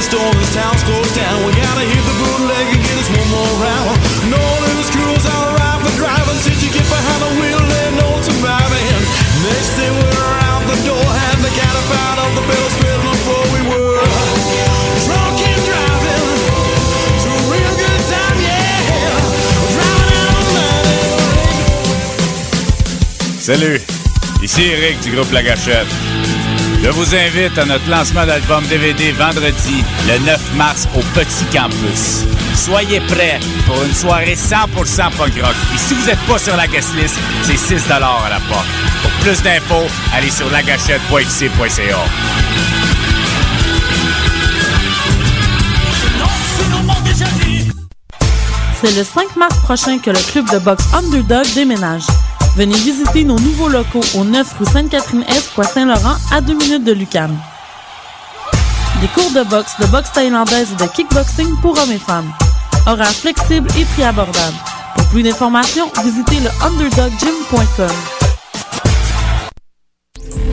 the storm, this town's closed down. We gotta hit the bootleg and get us one more round. No limits, crews are right for driving. Since you get behind the wheel, ain't no surviving. Next thing we're out the door, had the cat out of the bill straight before we were. Drunk and driving to a real good time, yeah. Driving out on Salut, ici Eric du groupe La Gâchette. Je vous invite à notre lancement d'album DVD vendredi, le 9 mars, au Petit Campus. Soyez prêts pour une soirée 100% punk rock. Et si vous n'êtes pas sur la guest list, c'est 6 à la porte. Pour plus d'infos, allez sur lagachette.xc.ca. C'est le 5 mars prochain que le club de boxe Underdog déménage. Venez visiter nos nouveaux locaux au 9 rue Sainte-Catherine-Est, Poix Saint-Laurent, à 2 minutes de Lucam. Des cours de boxe, de boxe thaïlandaise et de kickboxing pour hommes et femmes. Horaires flexibles et prix abordables. Pour plus d'informations, visitez le underdoggym.com.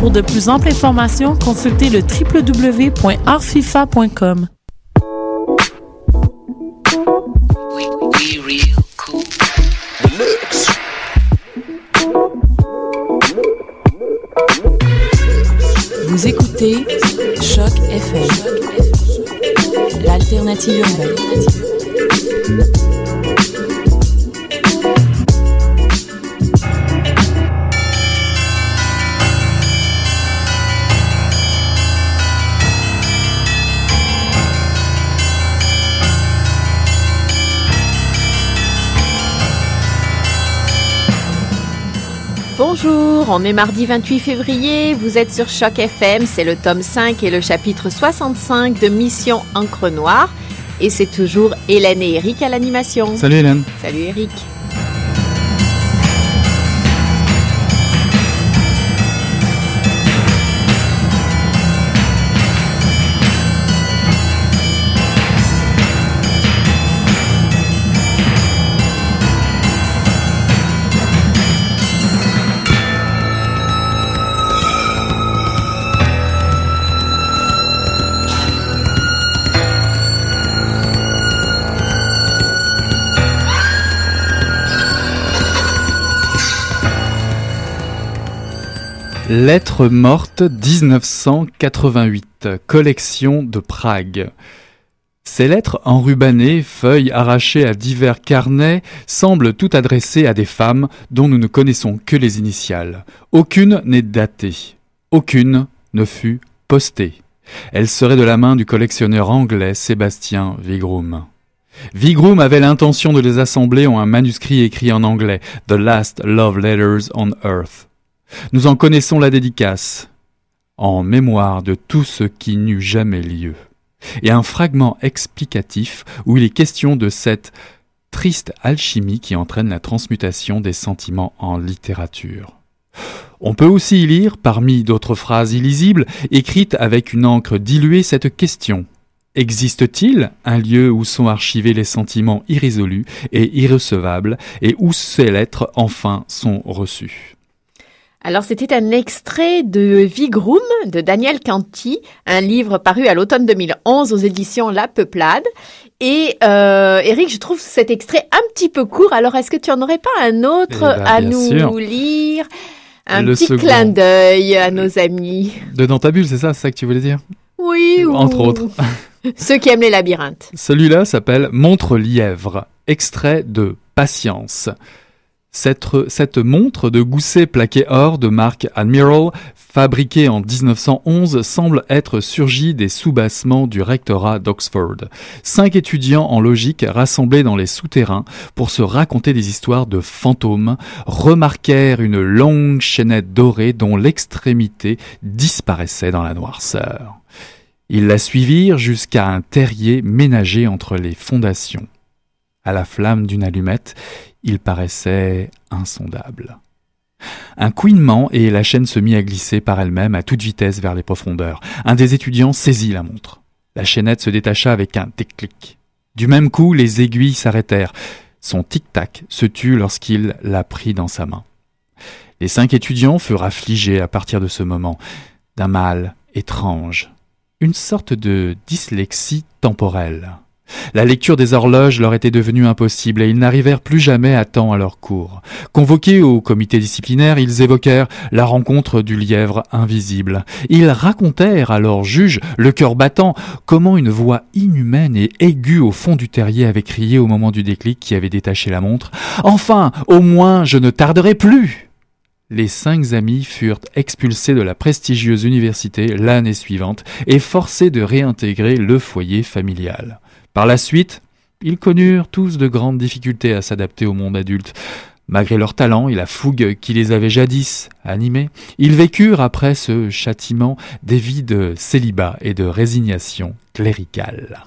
Pour de plus amples informations, consultez le www.artfifa.com. Vous écoutez Choc FM, l'alternative urbaine. Bonjour, on est mardi 28 février, vous êtes sur Choc FM, c'est le tome 5 et le chapitre 65 de Mission Encre Noire. Et c'est toujours Hélène et Eric à l'animation. Salut Hélène. Salut Eric. Lettre morte 1988, collection de Prague. Ces lettres enrubannées, feuilles arrachées à divers carnets, semblent toutes adressées à des femmes dont nous ne connaissons que les initiales. Aucune n'est datée. Aucune ne fut postée. Elle serait de la main du collectionneur anglais Sébastien Vigroom. Vigroom avait l'intention de les assembler en un manuscrit écrit en anglais, The Last Love Letters on Earth. Nous en connaissons la dédicace, en mémoire de tout ce qui n'eut jamais lieu, et un fragment explicatif où il est question de cette triste alchimie qui entraîne la transmutation des sentiments en littérature. On peut aussi y lire, parmi d'autres phrases illisibles, écrites avec une encre diluée, cette question. Existe-t-il un lieu où sont archivés les sentiments irrésolus et irrecevables, et où ces lettres enfin sont reçues? Alors c'était un extrait de Vigroom de Daniel Canty, un livre paru à l'automne 2011 aux éditions La Peuplade. Et euh, Eric, je trouve cet extrait un petit peu court. Alors est-ce que tu en aurais pas un autre Eh ben, à nous sûr. lire? Un Le petit second. clin d'œil à nos amis. De dans ta bulle, c'est ça, c'est ça que tu voulais dire? Oui, ou- Entre autres. Ceux qui aiment les labyrinthes. Celui-là s'appelle Montre lièvre, extrait de Patience. Cette, montre de gousset plaqué or de marque Admiral, fabriquée en 1911, semble être surgie des soubassements du rectorat d'Oxford. Cinq étudiants en logique rassemblés dans les souterrains pour se raconter des histoires de fantômes remarquèrent une longue chaînette dorée dont l'extrémité disparaissait dans la noirceur. Ils la suivirent jusqu'à un terrier ménagé entre les fondations. À la flamme d'une allumette, il paraissait insondable. Un couinement et la chaîne se mit à glisser par elle-même à toute vitesse vers les profondeurs. Un des étudiants saisit la montre. La chaînette se détacha avec un tic-clic. Du même coup, les aiguilles s'arrêtèrent. Son tic-tac se tut lorsqu'il la prit dans sa main. Les cinq étudiants furent affligés à partir de ce moment d'un mal étrange, une sorte de dyslexie temporelle. La lecture des horloges leur était devenue impossible et ils n'arrivèrent plus jamais à temps à leur cours. Convoqués au comité disciplinaire, ils évoquèrent la rencontre du lièvre invisible. Ils racontèrent à leur juge, le cœur battant, comment une voix inhumaine et aiguë au fond du terrier avait crié au moment du déclic qui avait détaché la montre. Enfin, au moins, je ne tarderai plus! les cinq amis furent expulsés de la prestigieuse université l'année suivante et forcés de réintégrer le foyer familial. Par la suite, ils connurent tous de grandes difficultés à s'adapter au monde adulte. Malgré leur talent et la fougue qui les avait jadis animés, ils vécurent après ce châtiment des vies de célibat et de résignation cléricale.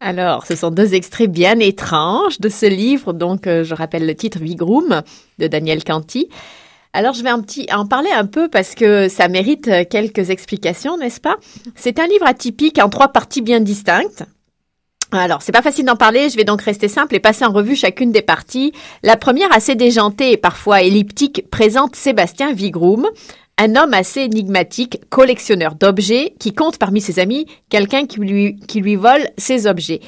Alors, ce sont deux extraits bien étranges de ce livre, donc euh, je rappelle le titre Vigroom de Daniel Canty. Alors, je vais en parler un peu parce que ça mérite quelques explications, n'est-ce pas? C'est un livre atypique en trois parties bien distinctes. Alors, c'est pas facile d'en parler, je vais donc rester simple et passer en revue chacune des parties. La première, assez déjantée et parfois elliptique, présente Sébastien Vigroom, un homme assez énigmatique, collectionneur d'objets, qui compte parmi ses amis quelqu'un qui lui, vole ses objets.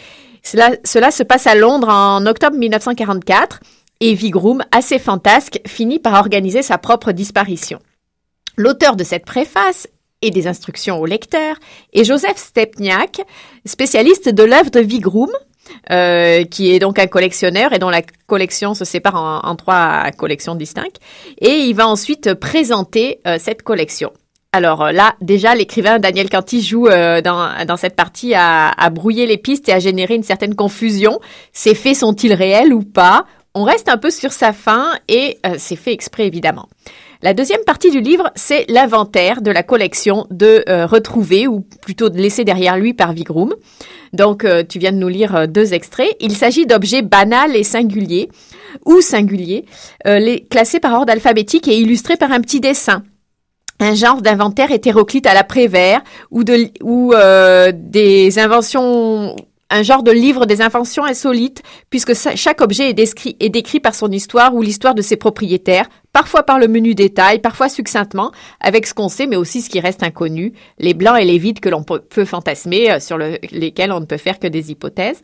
Cela, se passe à Londres en octobre 1944 et Vigroom, assez fantasque, finit par organiser sa propre disparition. L'auteur de cette préface et des instructions au lecteur est Joseph Stepniak, spécialiste de l'œuvre de Vigroom, euh, qui est donc un collectionneur et dont la collection se sépare en, trois collections distinctes. Et il va ensuite présenter euh, cette collection. Alors euh, là, déjà, l'écrivain Daniel Canty joue dans, dans, cette partie à, brouiller les pistes et à générer une certaine confusion. Ces faits sont-ils réels ou pas? On reste un peu sur sa fin et c'est fait exprès évidemment. La deuxième partie du livre, c'est l'inventaire de la collection de euh, retrouver ou plutôt de laisser derrière lui par Vigroom. Donc, euh, tu viens de nous lire euh, deux extraits. Il s'agit d'objets banals et singuliers ou singuliers, les, classés par ordre alphabétique et illustrés par un petit dessin un genre d'inventaire hétéroclite à l'après-vert ou des inventions un genre de livre des inventions insolites, puisque chaque objet est décrit, par son histoire ou l'histoire de ses propriétaires, parfois par le menu détail, parfois succinctement, avec ce qu'on sait, mais aussi ce qui reste inconnu, les blancs et les vides que l'on peut fantasmer, euh, sur lesquels on ne peut faire que des hypothèses.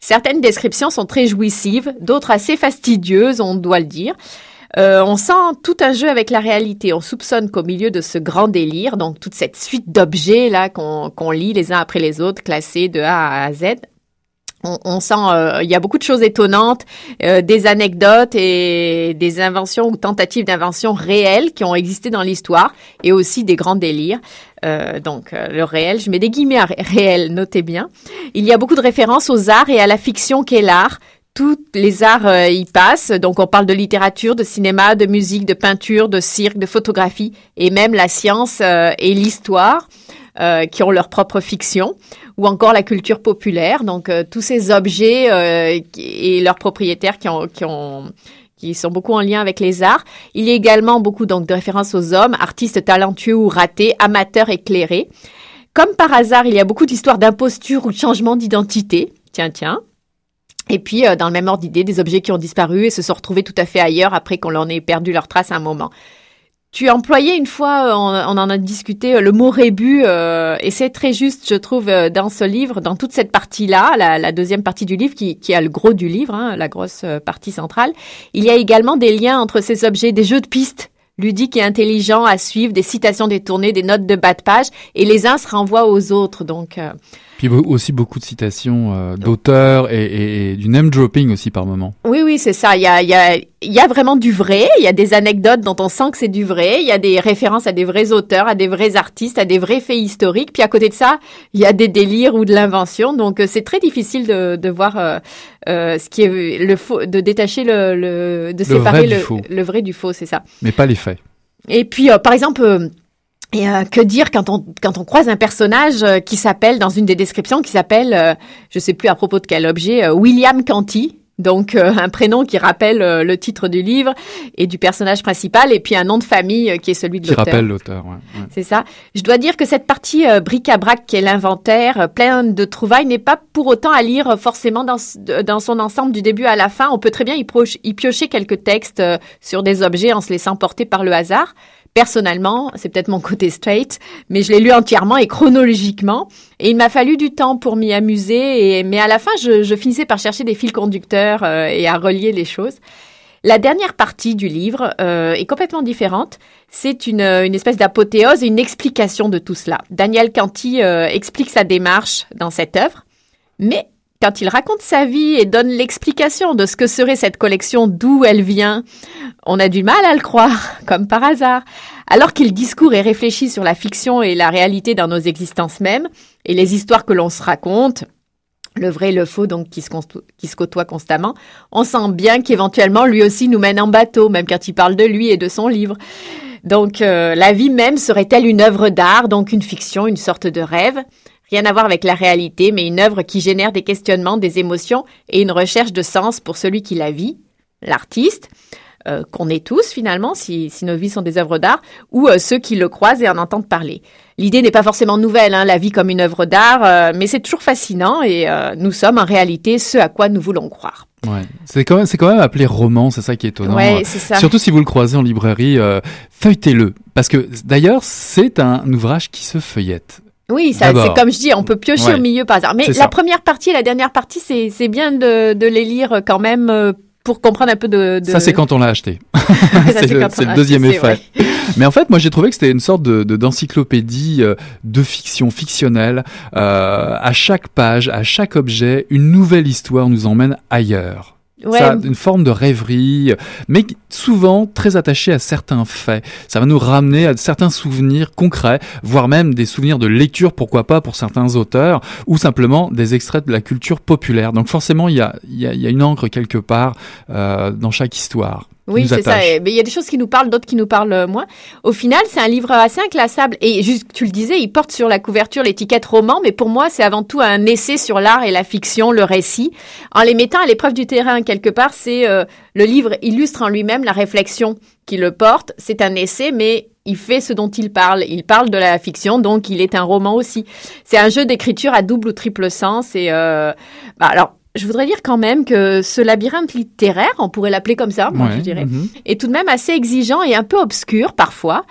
Certaines descriptions sont très jouissives, d'autres assez fastidieuses, on doit le dire. Euh, on sent tout un jeu avec la réalité. On soupçonne qu'au milieu de ce grand délire, donc toute cette suite d'objets là qu'on lit les uns après les autres, classés de A à Z, on, sent euh, il y a beaucoup de choses étonnantes, euh, des anecdotes et des inventions ou tentatives d'invention réelles qui ont existé dans l'histoire et aussi des grands délires. donc le réel, je mets des guillemets à réel, notez bien. Il y a beaucoup de références aux arts et à la fiction qu'est l'art, tous les arts euh, y passent. Donc on parle de littérature, de cinéma, de musique, de peinture, de cirque, de photographie et même la science euh, et l'histoire euh, qui ont leur propre fiction ou encore la culture populaire. Donc tous ces objets et leurs propriétaires qui ont, qui ont qui sont beaucoup en lien avec les arts. Il y a également beaucoup donc de références aux hommes, artistes talentueux ou ratés, amateurs éclairés. Comme par hasard, il y a beaucoup d'histoires d'imposture ou de changement d'identité. Tiens, tiens. Et puis, euh, dans le même ordre d'idée, des objets qui ont disparu et se sont retrouvés tout à fait ailleurs après qu'on leur ait perdu leur trace un moment. Tu as employé une fois, euh, on, en a discuté, euh, le mot rébut, et c'est très juste, je trouve, dans ce livre, dans toute cette partie-là, la, deuxième partie du livre, qui, qui a le gros du livre, hein, la grosse partie centrale. Il y a également des liens entre ces objets, des jeux de pistes ludiques et intelligents à suivre, des citations détournées, des notes de bas de page, et les uns se renvoient aux autres. Donc, puis aussi beaucoup de citations euh, d'auteurs et, et, du name dropping aussi par moment. Oui, oui, c'est ça. Il y a, il y, a, il y a vraiment du vrai. Il y a des anecdotes dont on sent que c'est du vrai. Il y a des références à des vrais auteurs, à des vrais artistes, à des vrais faits historiques. Puis à côté de ça, il y a des délires ou de l'invention. Donc euh, c'est très difficile de, de voir euh, euh, ce qui est le faux, de détacher le, le de séparer le, le, vrai du faux, c'est ça. Mais pas les faits. Et puis par exemple Et euh, que dire quand on quand on croise un personnage euh, qui s'appelle dans une des descriptions qui s'appelle euh, je sais plus à propos de quel objet euh, William Canty donc euh, un prénom qui rappelle le titre du livre et du personnage principal et puis un nom de famille qui est celui de Qui l'auteur. rappelle l'auteur. ouais, ouais. C'est ça. Je dois dire que cette partie euh, bric-à-brac qui est l'inventaire, euh, plein de trouvailles, n'est pas pour autant à lire forcément dans, dans son ensemble du début à la fin. On peut très bien y, y piocher quelques textes euh, sur des objets en se laissant porter par le hasard. Personnellement, c'est peut-être mon côté straight, mais je l'ai lu entièrement et chronologiquement. Et il m'a fallu du temps pour m'y amuser. Mais à la fin, je, finissais par chercher des fils conducteurs euh, et à relier les choses. La dernière partie du livre euh, est complètement différente. C'est une, une espèce d'apothéose et une explication de tout cela. Daniel Canty euh, explique sa démarche dans cette œuvre, mais quand il raconte sa vie et donne l'explication de ce que serait cette collection, d'où elle vient, on a du mal à le croire, comme par hasard. Alors qu'il discourt et réfléchit sur la fiction et la réalité dans nos existences mêmes, et les histoires que l'on se raconte, le vrai et le faux, donc qui se, côtoient constamment, on sent bien qu'éventuellement lui aussi nous mène en bateau, même quand il parle de lui et de son livre. Donc euh, la vie même serait-elle une œuvre d'art, donc une fiction, une sorte de rêve? Rien à voir avec la réalité, mais une œuvre qui génère des questionnements, des émotions et une recherche de sens pour celui qui la vit, l'artiste, euh, qu'on est tous finalement, si, si nos vies sont des œuvres d'art, ou euh, ceux qui le croisent et en entendent parler. L'idée n'est pas forcément nouvelle, hein, la vie comme une œuvre d'art, euh, mais c'est toujours fascinant et nous sommes en réalité ce à quoi nous voulons croire. Ouais. C'est quand même, c'est quand même appelé roman, c'est ça qui est étonnant. Ouais, c'est ça. Surtout si vous le croisez en librairie, feuilletez-le. Parce que d'ailleurs, c'est un ouvrage qui se feuillette. Oui, ça, c'est comme je dis, on peut piocher Ouais. au milieu par hasard. Mais la ça. première partie et la dernière partie, c'est bien de, de les lire quand même euh, pour comprendre un peu de. de... Ça, c'est quand on l'a acheté. C'est le, deuxième acheté, effet. Mais en fait, moi, j'ai trouvé que c'était une sorte de, de- d'encyclopédie euh, de fiction fictionnelle. Euh, à chaque page, à chaque objet, une nouvelle histoire nous emmène ailleurs. Ouais, Ça a une forme de rêverie, mais souvent très attachée à certains faits. Ça va nous ramener à certains souvenirs concrets, voire même des souvenirs de lecture, pourquoi pas pour certains auteurs, ou simplement des extraits de la culture populaire. Donc forcément, il y a, y a- y a une encre quelque part euh, dans chaque histoire. Oui, c'est ça. Mais il y a des choses qui nous parlent, d'autres qui nous parlent euh, moins. Au final, c'est un livre assez inclassable. Et juste, tu le disais, il porte sur la couverture l'étiquette roman, mais pour moi, c'est avant tout un essai sur l'art et la fiction, le récit. En les mettant à l'épreuve du terrain, quelque part, c'est euh, le livre illustre en lui-même la réflexion qui le porte. C'est un essai, mais il fait ce dont il parle. Il parle de la fiction, donc il est un roman aussi. C'est un jeu d'écriture à double ou triple sens. Et euh, bah, alors, je voudrais dire quand même que ce labyrinthe littéraire, on pourrait l'appeler comme ça, moi Ouais, je dirais, mhm. est tout de même assez exigeant et un peu obscur parfois,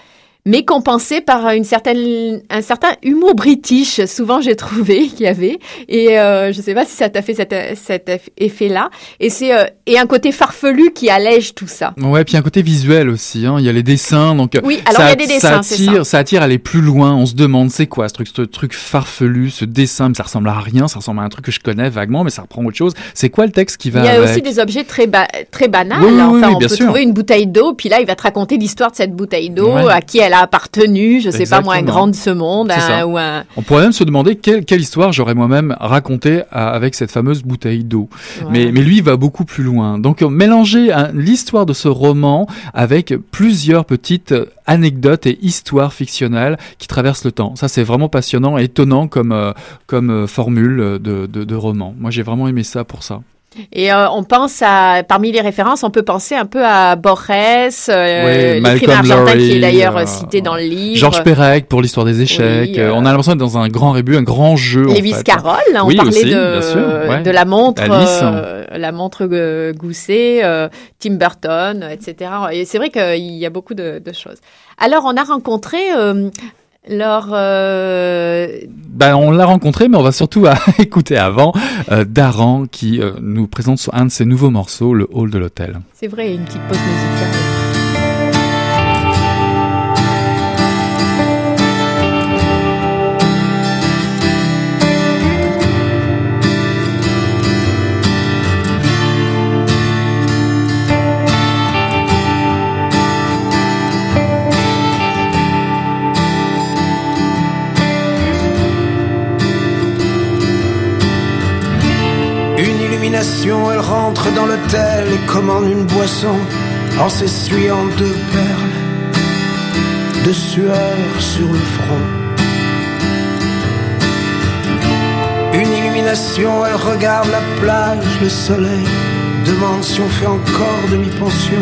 mais compensé par une certaine, un certain humour british, souvent j'ai trouvé qu'il y avait. Et euh, je sais pas si ça t'a fait cet, cet eff- effet-là. Et c'est euh, et un côté farfelu qui allège tout ça. Ouais, puis un côté visuel aussi. Hein. Il y a les dessins, donc Oui, alors ça, il y a des dessins, ça attire, ça attire à aller plus loin. On se demande c'est quoi ce truc, ce truc farfelu, ce dessin, mais ça ressemble à rien. Ça ressemble à un truc que je connais vaguement, mais ça reprend autre chose. C'est quoi le texte qui va Il y a avec? aussi des objets très ba- très banals. Oui, oui, enfin, on bien peut sûr. trouver une bouteille d'eau, puis là, il va te raconter l'histoire de cette bouteille d'eau, Ouais. à qui elle a appartenu, je sais pas moi, un grand de ce monde, un- ou un. On pourrait même se demander quelle, quelle histoire j'aurais moi-même raconté à- avec cette fameuse bouteille d'eau. Mais, mais lui il va beaucoup plus loin. Donc euh, mélanger hein, l'histoire de ce roman avec plusieurs petites euh, anecdotes et histoires fictionnelles qui traversent le temps. Ça c'est vraiment passionnant et étonnant comme, euh, comme euh, formule euh, de, de, de roman. Moi j'ai vraiment aimé ça pour ça. Et euh, on pense à, parmi les références, on peut penser un peu à Borges, euh, Ouais, l'écrivain argentin qui est d'ailleurs euh, euh, cité dans le livre. Georges Perec pour l'histoire des échecs. Oui, on a l'impression d'être dans un grand rébut, un grand jeu. en fait. Carroll, hein, on Oui, parlait aussi, de, bien sûr, ouais. de la montre, euh, la montre Gousset, euh, Tim Burton, etc. Et c'est vrai qu'il y a beaucoup de, de choses. Alors, on a rencontré leur... euh, Ben, on l'a rencontré, mais on va surtout à écouter avant euh, Daran qui euh, nous présente un de ses nouveaux morceaux, le Hall de l'hôtel. c'est vrai, une petite pause musicale. L'hôtel et commande une boisson en s'essuyant deux perles. de sueur sur le front. Une illumination, elle regarde la plage, le soleil, demande si on fait encore demi-pension,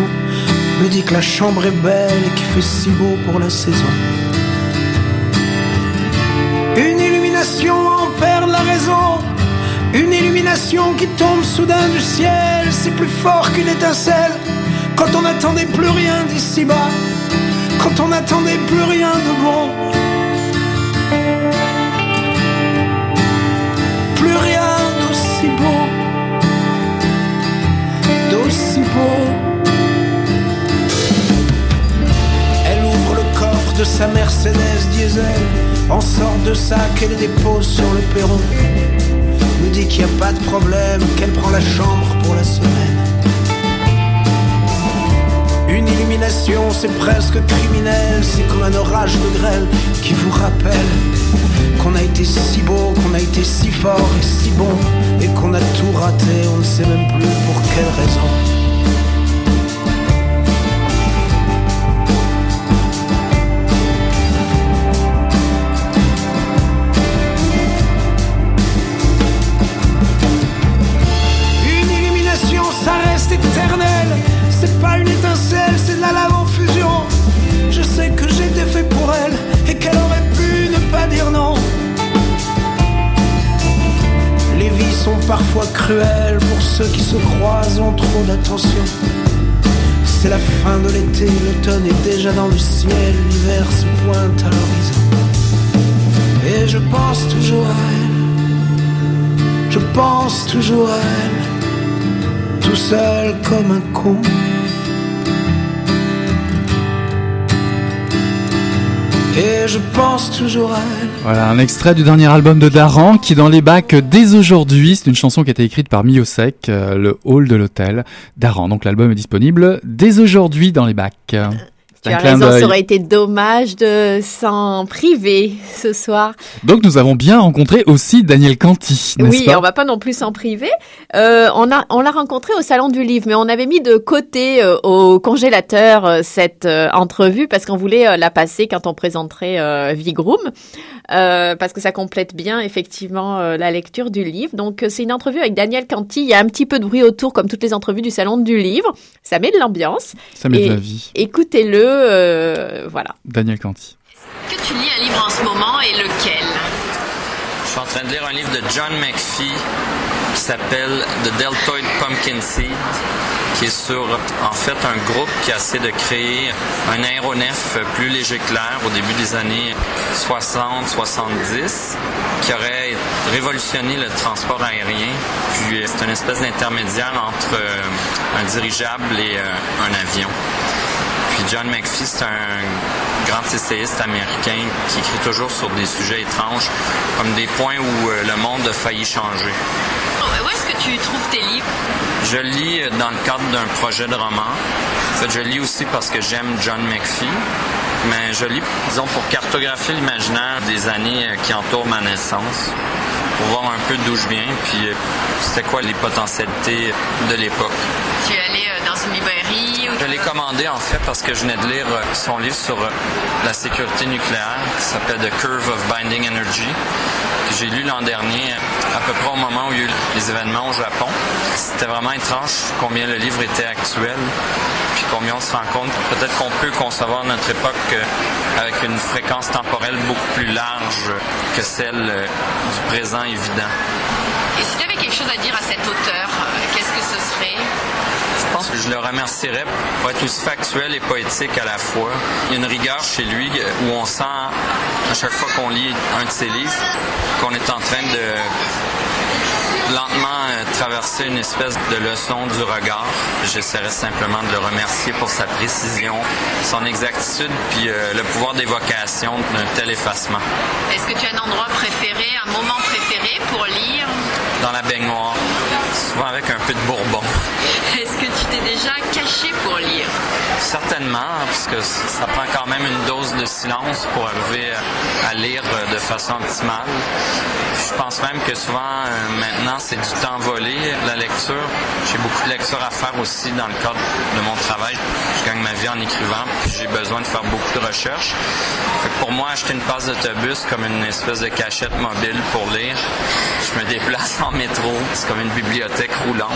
me dit que la chambre est belle et qu'il fait si beau pour la saison. Qui tombe soudain du ciel, c'est plus fort qu'une étincelle, quand on n'attendait plus rien d'ici bas, quand on n'attendait plus rien de bon. Plus rien d'aussi beau, d'aussi beau. Elle ouvre le coffre de sa Mercedes diesel, en sort de sac et les dépose sur le perron. Dit qu'il n'y a pas de problème, qu'elle prend la chambre pour la semaine. Une illumination, c'est presque criminel, c'est comme un orage de grêle qui vous rappelle qu'on a été si beau, qu'on a été si fort et si bon, et qu'on a tout raté, on ne sait même plus pour quelle raison. Cruelles pour ceux qui se croisent en trop d'attention. C'est la fin de l'été, l'automne est déjà dans le ciel, l'hiver se pointe à l'horizon. Et je pense toujours à elle, je pense toujours à elle tout seul comme un con. Et je pense toujours à. Voilà, un extrait du dernier album de Daran qui est dans les bacs dès aujourd'hui. C'est une chanson qui a été écrite par Miosek, euh, le hall de l'hôtel. Daran, donc l'album est disponible dès aujourd'hui dans les bacs. Tu as raison, ça aurait été dommage de s'en priver ce soir. Donc nous avons bien rencontré aussi Daniel Canty, Oui, pas on va pas non plus s'en priver. Euh, on a, on l'a rencontré au salon du livre, mais on avait mis de côté euh, au congélateur euh, cette entrevue parce qu'on voulait la passer quand on présenterait Vigroom, parce que ça complète bien effectivement la lecture du livre. Donc c'est une entrevue avec Daniel Canty. Il y a un petit peu de bruit autour, comme toutes les entrevues du salon du livre. Ça met de l'ambiance. Ça met Et- de la vie. Écoutez-le, euh, voilà. Daniel Canty. Que tu lis un livre en ce moment et lequel? Je suis en train de lire un livre de John McPhee qui s'appelle The Deltoid Pumpkin Seed, qui est sur, en fait, un groupe qui essaie de créer un aéronef plus léger que l'air au début des années 60-70, qui aurait révolutionné le transport aérien. Puis euh, c'est une espèce d'intermédiaire entre euh, un dirigeable et euh, un avion. Puis John McPhee, c'est un grand essayiste américain qui écrit toujours sur des sujets étranges, comme des points où euh, le monde a failli changer. Où est-ce que tu trouves tes livres? Je lis euh, dans le cadre d'un projet de roman. En fait, je lis aussi parce que j'aime John McPhee. Mais je lis, disons, pour cartographier l'imaginaire des années euh, qui entourent ma naissance, pour voir un peu d'où je viens, puis c'était quoi les potentialités de l'époque. Tu es ou Je l'ai commandé en fait parce que je venais de lire euh, son livre sur euh, la sécurité nucléaire qui s'appelle The Curve of Binding Energy que j'ai lu l'an dernier euh, à peu près au moment où il y a eu les événements au Japon. C'était vraiment étrange combien le livre était actuel puis combien on se rend compte peut-être qu'on peut concevoir notre époque avec une fréquence temporelle beaucoup plus large que celle du présent évident. Et si tu avais quelque chose à dire à cet auteur, qu'est-ce que ce serait? Pense que je le remercierais pour être aussi factuel et poétique à la fois. Il y a une rigueur chez lui où on sent à chaque fois qu'on lit un de ses livres qu'on est en train de lentement euh, traverser une espèce de leçon du regard. J'essaierai simplement de le remercier pour sa précision, son exactitude, puis euh, le pouvoir d'évocation d'un tel effacement. Est-ce que tu as un endroit préféré, un moment préféré pour lire? Dans la baignoire, souvent avec un peu de bourbon. Que t'es déjà caché pour lire? Certainement, parce que ça prend quand même une dose de silence pour arriver à lire de façon optimale. Je pense même que souvent, euh, maintenant, c'est du temps volé, la lecture. J'ai beaucoup de lectures à faire aussi dans le cadre de mon travail. Je gagne ma vie en écrivant, puis j'ai besoin de faire beaucoup de recherches. pour moi, acheter une passe d'autobus comme une espèce de cachette mobile pour lire, je me déplace en métro, c'est comme une bibliothèque roulante.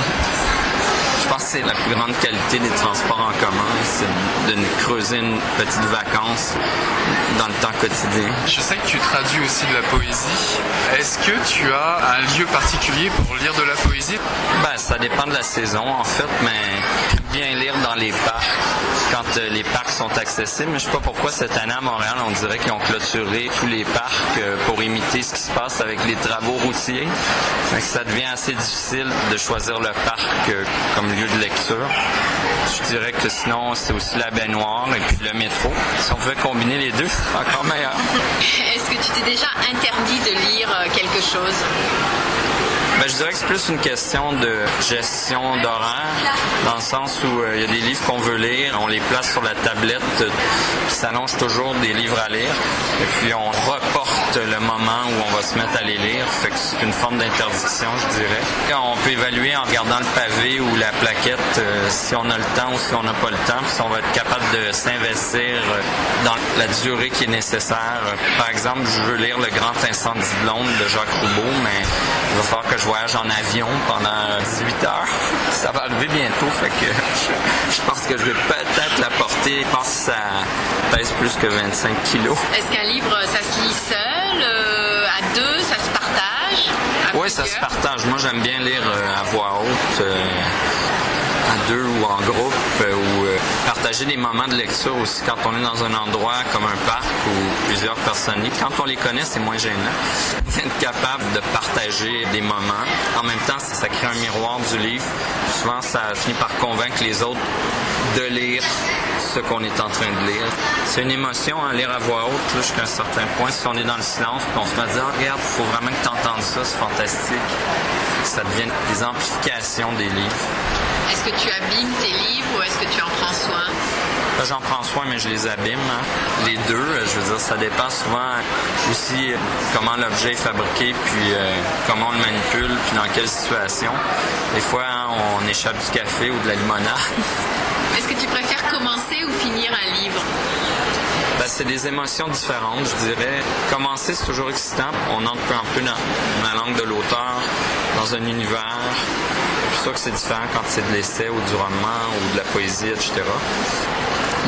Je pense que c'est la plus grande qualité des transports en commun, c'est de creuser une petite vacance dans le temps quotidien. Je sais que tu traduis aussi de la poésie. Est-ce que tu as un lieu particulier pour lire de la poésie? Ben, ça dépend de la saison en fait, mais bien lire dans les parcs quand euh, les parcs sont accessibles. Mais je sais pas pourquoi cette année à Montréal, on dirait qu'ils ont clôturé tous les parcs euh, pour imiter ce qui se passe avec les travaux routiers. ça devient assez difficile de choisir le parc euh, comme lieu de lecture. Je dirais que sinon, c'est aussi la baignoire et puis le métro. Si on pouvait combiner les deux, encore meilleur. Est-ce que tu t'es déjà interdit de lire quelque chose? Ben, je dirais que c'est plus une question de gestion d'horaire, dans le sens où euh, il y a des livres qu'on veut lire, on les place sur la tablette, euh, qui s'annonce toujours des livres à lire, et puis on reporte le moment où on va se mettre à les lire, c'est une forme d'interdiction, je dirais. on peut évaluer en regardant le pavé ou la plaquette euh, si on a le temps ou si on n'a pas le temps, si on va être capable de s'investir dans la durée qui est nécessaire. Par exemple, je veux lire Le Grand Incendie de Londres de Jacques Roubaud, mais il va falloir que je voyage en avion pendant 18 heures. Ça va arriver bientôt, fait que je pense que je vais peut-être la porter. Je pense que ça pèse plus que 25 kilos. Est-ce qu'un livre, ça se lit seul, euh, à deux, ça se partage? Oui, ça se partage. Moi, j'aime bien lire euh, à voix haute. Euh, à deux ou en groupe ou partager des moments de lecture aussi quand on est dans un endroit comme un parc ou plusieurs personnes. Quand on les connaît, c'est moins gênant. Être capable de partager des moments. En même temps, ça, crée un miroir du livre. Souvent, ça finit par convaincre les autres de lire ce qu'on est en train de lire. C'est une émotion à lire à voix haute jusqu'à un certain point. Si on est dans le silence, puis on se met à dire oh, regarde, il faut vraiment que tu entendes ça, c'est fantastique. Ça devient des amplifications des livres. Est-ce que tu abîmes tes livres ou est-ce que tu en prends soin? J'en prends soin, mais je les abîme. Hein. Les deux, euh, je veux dire, ça dépend souvent aussi euh, comment l'objet est fabriqué, puis euh, comment on le manipule, puis dans quelle situation. Des fois, hein, on échappe du café ou de la limonade. Est-ce que tu préfères commencer ou finir un livre? Ben, c'est des émotions différentes, je dirais. Commencer, c'est toujours excitant. On entre en peu dans la langue de l'auteur, dans un univers c'est sûr que c'est différent quand c'est de l'essai ou du roman ou de la poésie, etc.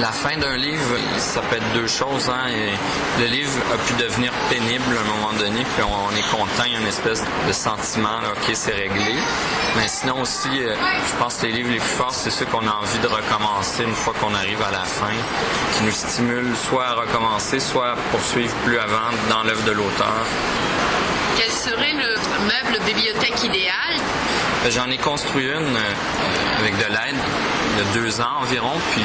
La fin d'un livre, ça peut être deux choses. Hein, le livre a pu devenir pénible à un moment donné, puis on, est content, il y a une espèce de sentiment, ok, c'est réglé. Mais sinon aussi, euh, je pense que les livres les plus forts, c'est ceux qu'on a envie de recommencer une fois qu'on arrive à la fin, qui nous stimulent soit à recommencer, soit à poursuivre plus avant dans l'œuvre de l'auteur. Quel serait le meuble bibliothèque idéal? Ben, J'en ai construit une euh, avec de l'aide deux ans environ. Puis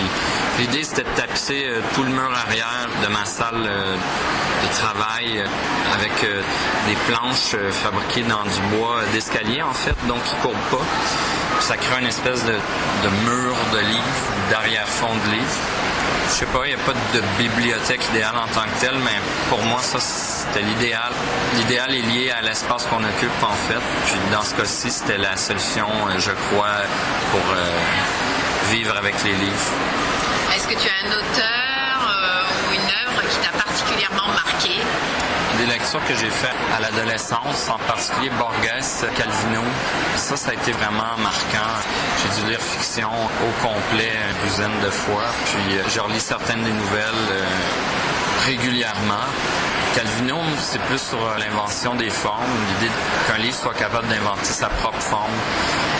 l'idée c'était de tapisser euh, tout le mur arrière de ma salle euh, de travail avec des planches fabriquées dans du bois d'escalier en fait, donc qui courent pas. ça crée une espèce de, mur de livres, d'arrière-fond de livres. Je sais pas, il n'y a pas de bibliothèque idéale en tant que telle, mais pour moi, ça, c'était l'idéal. L'idéal est lié à l'espace qu'on occupe, en fait. Puis dans ce cas-ci, c'était la solution, euh, je crois, pour euh, vivre avec les livres. Est-ce que tu as un auteur euh, ou une œuvre qui t'a particulièrement marqué? des lectures que j'ai faites à l'adolescence, en particulier Borges, Calvino. Ça, ça a été vraiment marquant. J'ai dû lire fiction au complet une douzaine de fois, puis euh, je relis certaines des nouvelles euh, régulièrement. Calvino, c'est plus sur euh, l'invention des formes, l'idée qu'un livre soit capable d'inventer sa propre forme.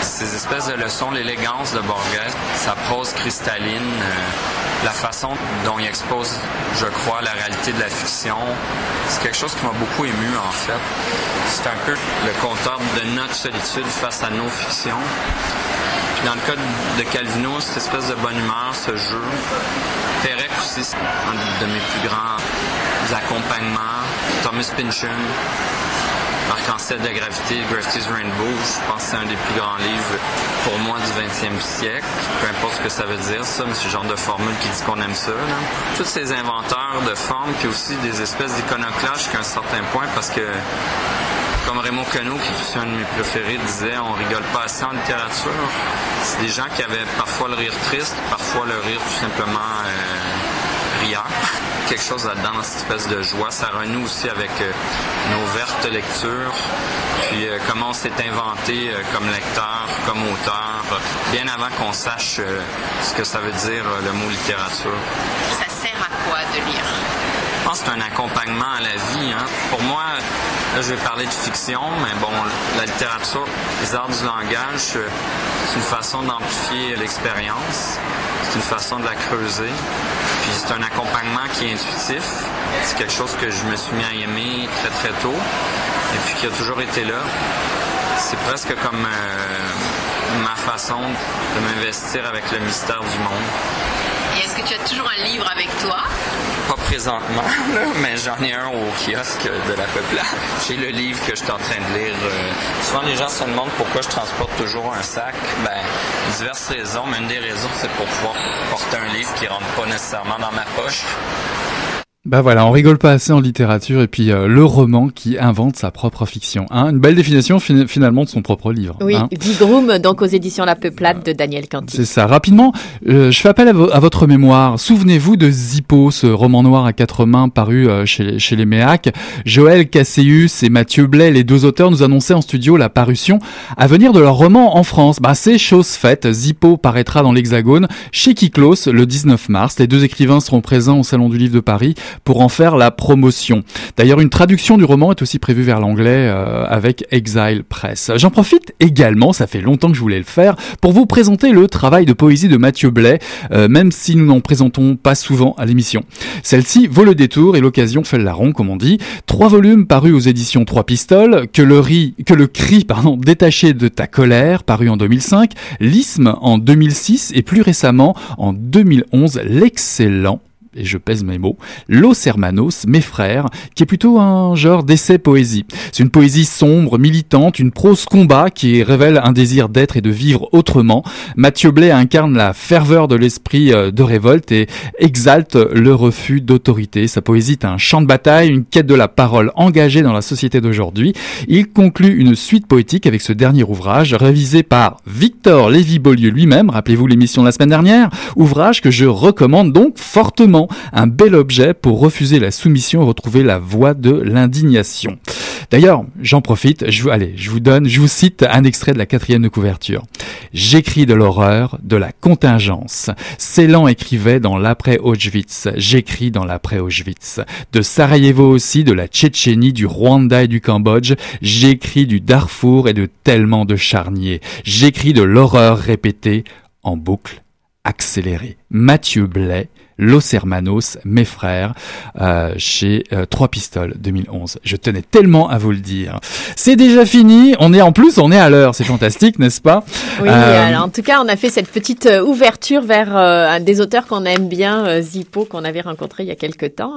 Ces espèces de leçons, l'élégance de Borges, sa prose cristalline, la façon dont il expose, je crois, la réalité de la fiction, c'est quelque chose qui m'a beaucoup ému en fait. C'est un peu le compteur de notre solitude face à nos fictions. Puis dans le cas de Calvino, cette espèce de bonne humeur, ce jeu. Perec aussi, c'est un de mes plus grands accompagnements. Thomas Pynchon. Arc-en-ciel de gravité, Gravity's Rainbow, je pense que c'est un des plus grands livres pour moi du 20e siècle. Peu importe ce que ça veut dire, ça, mais c'est le genre de formule qui dit qu'on aime ça. Tous ces inventeurs de formes, puis aussi des espèces d'iconoclastes jusqu'à un certain point, parce que comme Raymond Queneau, qui est un de mes préférés, disait, on rigole pas assez en littérature. C'est des gens qui avaient parfois le rire triste, parfois le rire tout simplement euh, riant. Quelque chose là-dedans, dans cette espèce de joie. Ça renoue aussi avec euh, nos vertes lectures, puis euh, comment on s'est inventé euh, comme lecteur, comme auteur, bien avant qu'on sache ce que ça veut dire le mot littérature. Ça sert à quoi de lire? Je pense que c'est un accompagnement à la vie. hein. Pour moi, là, je vais parler de fiction, mais bon, la littérature, les arts du langage, c'est une façon d'amplifier l'expérience, c'est une façon de la creuser, c'est un accompagnement qui est intuitif. C'est quelque chose que je me suis mis à aimer très très tôt, et puis qui a toujours été là. C'est presque comme euh, ma façon de m'investir avec le mystère du monde. Est-ce que tu as toujours un livre avec toi? Pas présentement, mais j'en ai un au kiosque de la Peuplade. J'ai le livre que je suis en train de lire. euh, souvent, les gens se demandent pourquoi je transporte toujours un sac. Ben, diverses raisons, mais une des raisons, c'est pour pouvoir porter un livre qui rentre pas nécessairement dans ma poche. Bah voilà, on rigole pas assez en littérature et puis euh, le roman qui invente sa propre fiction. Hein Une belle définition fin- finalement de son propre livre. Oui, hein. Vigroom, donc aux éditions La Peuplade de Daniel Canty. C'est ça. Rapidement, euh, je fais appel à, vo- à votre mémoire. Souvenez-vous de Zippo, ce roman noir à quatre mains paru euh, chez, les- chez les Méac. Joël Casséus et Mathieu Blais, les deux auteurs, nous annonçaient en studio la parution à venir de leur roman en France. Bah, c'est chose faite. Zippo paraîtra dans l'Hexagone chez Kiklos le 19 mars. Les deux écrivains seront présents au Salon du Livre de Paris pour en faire la promotion. D'ailleurs, une traduction du roman est aussi prévue vers l'anglais euh, avec Exile Press. J'en profite également, ça fait longtemps que je voulais le faire, pour vous présenter le travail de poésie de Mathieu Blais, euh, même si nous n'en présentons pas souvent à l'émission. Celle-ci vaut le détour et l'occasion fait le larron, comme on dit. Trois volumes parus aux éditions Trois Pistoles, que le, ri, que le cri détaché de ta colère, paru en 2005, L'isme en 2006 et plus récemment en 2011, l'excellent et je pèse mes mots, Los Hermanos, mes frères, qui est plutôt un genre d'essai poésie. C'est une poésie sombre, militante, une prose combat qui révèle un désir d'être et de vivre autrement. Mathieu Blais incarne la ferveur de l'esprit euh, de révolte et exalte le refus d'autorité. Sa poésie est un champ de bataille, une quête de la parole engagée dans la société d'aujourd'hui. Il conclut une suite poétique avec ce dernier ouvrage, révisé par Victor Lévy-Beaulieu lui-même, rappelez-vous l'émission de la semaine dernière, ouvrage que je recommande donc fortement, un bel objet pour refuser la soumission et retrouver la voie de l'indignation. D'ailleurs, j'en profite, je vous, allez, je vous donne, je vous cite un extrait de la quatrième de couverture. J'écris de l'horreur, de la contingence. Ceylan écrivait dans l'après-Auschwitz. J'écris dans l'après-Auschwitz. De Sarajevo aussi, de la Tchétchénie, du Rwanda et du Cambodge. J'écris du Darfour et de tellement de charniers. J'écris de l'horreur répétée en boucle accélérée. Mathieu Blais, Los Hermanos, mes frères, euh, chez euh, Trois Pistoles 2011. Je tenais tellement à vous le dire. C'est déjà fini. On est en plus, on est à l'heure. C'est fantastique, n'est-ce pas? Oui, Euh, alors, en tout cas, on a fait cette petite euh, ouverture vers euh, un des auteurs qu'on aime bien, Zippo, qu'on avait rencontré il y a quelque temps.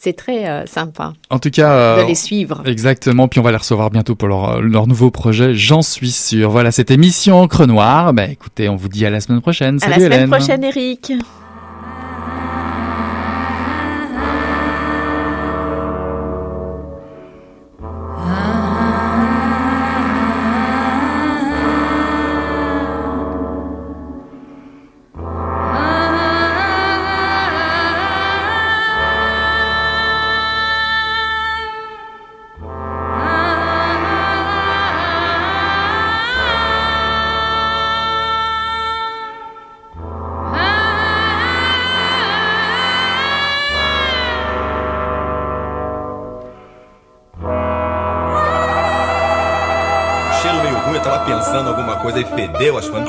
Euh, c'est très euh, sympa En tout cas, euh, de les suivre. Exactement, puis on va les recevoir bientôt pour leur, leur nouveau projet, j'en suis sûr. Voilà, c'était Mission Encre Noire. Bah écoutez, on vous dit à la semaine prochaine. À la Salut semaine Hélène. prochaine, Eric. Alguma coisa e fedeu, acho que foi.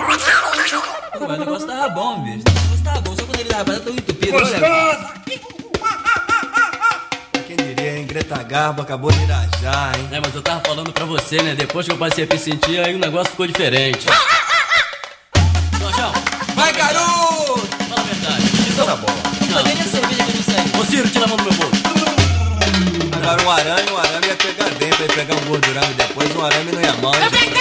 Pô, mas o negócio tava bom, bicho. O negócio tava bom, só quando ele tava tão entupido. Olha. Quem diria, hein? Greta Garbo acabou de irajar, hein? É, mas eu tava falando pra você, né? Depois que eu passei a me sentir, aí o negócio ficou diferente. Jorjão, Vai, garoto! fala a verdade. Isso tá bom. Não. Cadê a cerveja que eu não sei? Ô, Ciro, tira a mão do meu bolso. cara, um arame, um arame ia pegar pra ir pegar um gordurame depois, um arame não ia mal. hein? Não